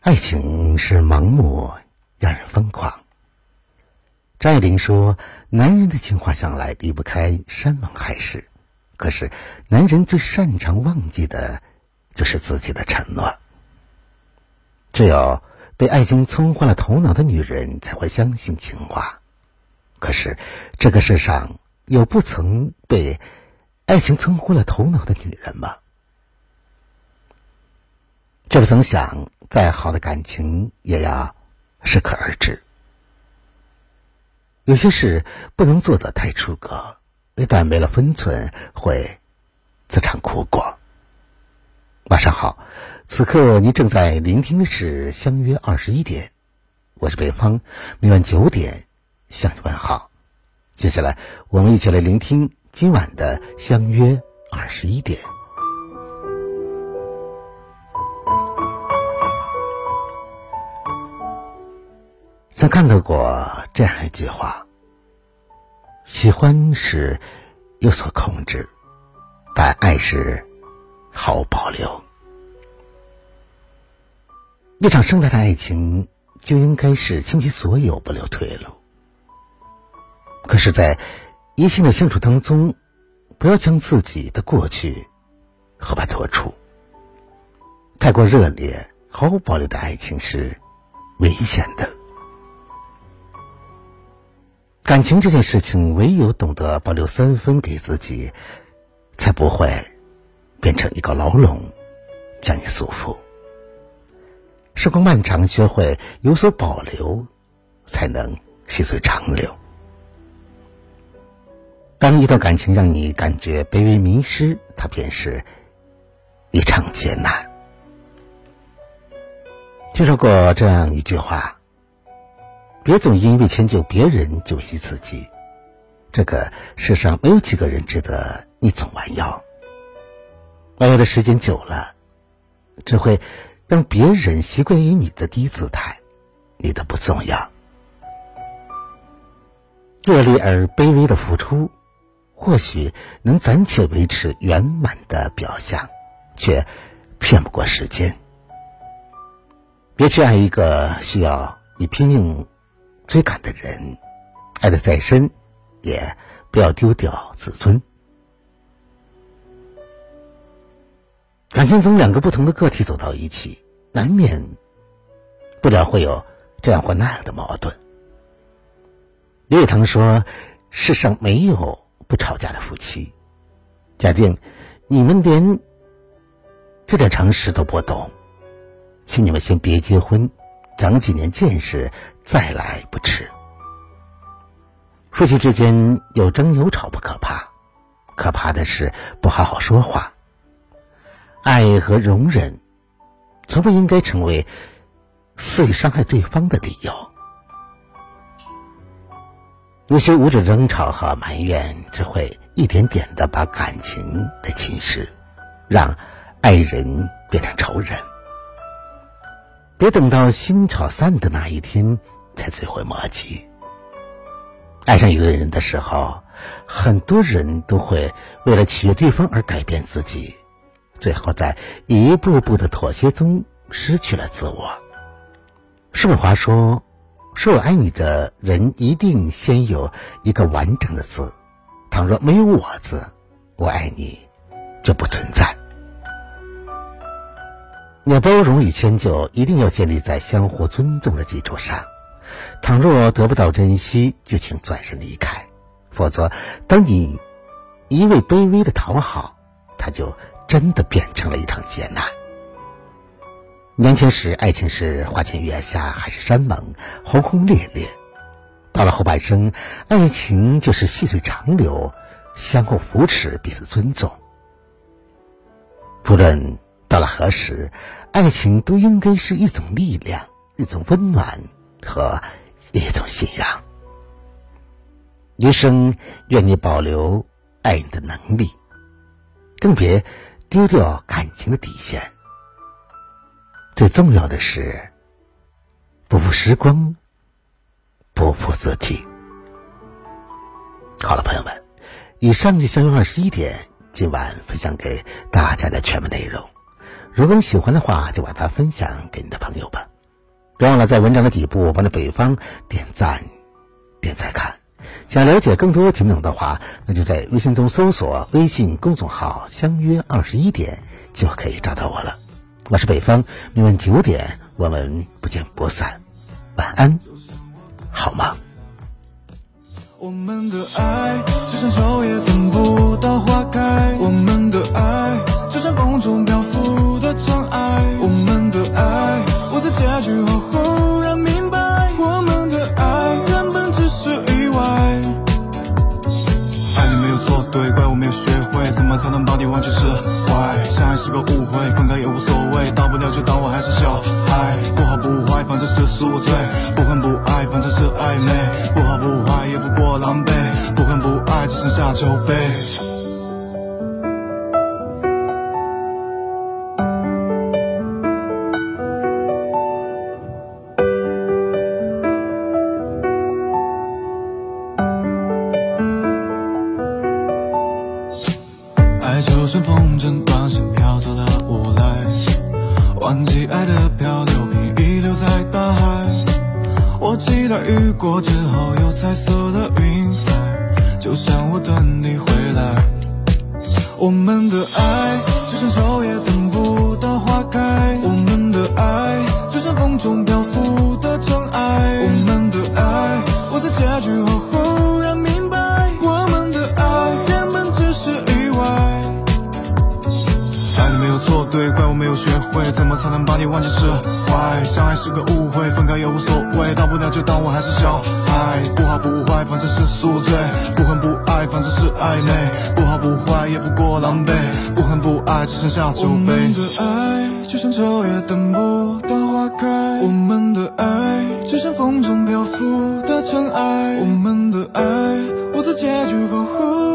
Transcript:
爱情是盲目，让人疯狂。张爱玲说：“男人的情话向来离不开山盟海誓，可是男人最擅长忘记的，就是自己的承诺。只有被爱情冲昏了头脑的女人，才会相信情话。可是这个世上有不曾被爱情冲昏了头脑的女人吗？却不曾想，再好的感情也要适可而止。有些事不能做得太出格，一旦没了分寸，会自尝苦果。晚上好，此刻您正在聆听的是《相约二十一点》，我是北方，每晚九点向你问好。接下来，我们一起来聆听今晚的《相约二十一点》。曾看到过这样一句话：喜欢是有所控制，但爱是毫无保留。一场盛大的爱情就应该是倾其所有，不留退路。可是，在异性的相处当中，不要将自己的过去和他托出。太过热烈、毫无保留的爱情是危险的。感情这件事情，唯有懂得保留三分给自己，才不会变成一个牢笼，将你束缚。时光漫长，学会有所保留，才能细水长流。当一段感情让你感觉卑微迷失，它便是一场劫难。听说过这样一句话。别总因为迁就别人就惜自己，这个世上没有几个人值得你总弯腰。弯腰的时间久了，只会让别人习惯于你的低姿态，你的不重要。热烈而卑微的付出，或许能暂且维持圆满的表象，却骗不过时间。别去爱一个需要你拼命。追赶的人，爱的再深，也不要丢掉自尊。感情中两个不同的个体走到一起，难免不了会有这样或那样的矛盾。刘以堂说：“世上没有不吵架的夫妻。”假定你们连这点常识都不懂，请你们先别结婚。长几年见识再来不迟。夫妻之间有争有吵不可怕，可怕的是不好好说话。爱和容忍，从不应该成为肆意伤害对方的理由。有些无止争吵和埋怨，只会一点点的把感情给侵蚀，让爱人变成仇人。别等到心吵散的那一天才追悔莫及。爱上一个人的时候，很多人都会为了取悦对方而改变自己，最后在一步步的妥协中失去了自我。叔本华说：“说我爱你的人一定先有一个完整的字，倘若没有我字，我爱你就不存在。”那包容与迁就一定要建立在相互尊重的基础上。倘若得不到珍惜，就请转身离开。否则，当你一味卑微的讨好，它就真的变成了一场劫难。年轻时，爱情是花前月下，海誓山盟，轰轰烈烈；到了后半生，爱情就是细水长流，相互扶持，彼此尊重。不论。到了何时，爱情都应该是一种力量，一种温暖和一种信仰。余生愿你保留爱你的能力，更别丢掉感情的底线。最重要的是，不负时光，不负自己。好了，朋友们，以上就相约二十一点，今晚分享给大家的全部内容。如果你喜欢的话，就把它分享给你的朋友吧。别忘了在文章的底部帮着北方点赞、点再看。想了解更多节目内容的话，那就在微信中搜索微信公众号“相约二十一点”就可以找到我了。我是北方，明晚九点我们不见不散。晚安，好吗？我们的爱就像秋叶等不到花开，我们的爱就像风中漂，们的爱，我在结局后忽然明白，我们的爱原本只是意外。爱你没有错对，怪我没有学会怎么才能把你忘记释怀。相爱是个误会，分开也无所谓，大不了就当我还是小孩，不好不坏，反正是宿醉，不恨不爱，反正是暧昧，不好不坏也不过狼狈，不恨不爱只剩下酒杯。忘记爱的漂流瓶遗留在大海。我期待雨过之后有彩色的云彩，就像我等你回来。我们的爱就像秋叶等怎么才能把你忘记释怀。相爱是个误会，分开也无所谓，大不了就当我还是小孩，不好不坏，反正是宿醉，不恨不爱，反正是暧昧，不好不坏也不过狼狈，不恨不爱只剩下酒杯。我们的爱就像秋叶等不到花开，我们的爱就像风中漂浮的尘埃，我们的爱，我在结局后忽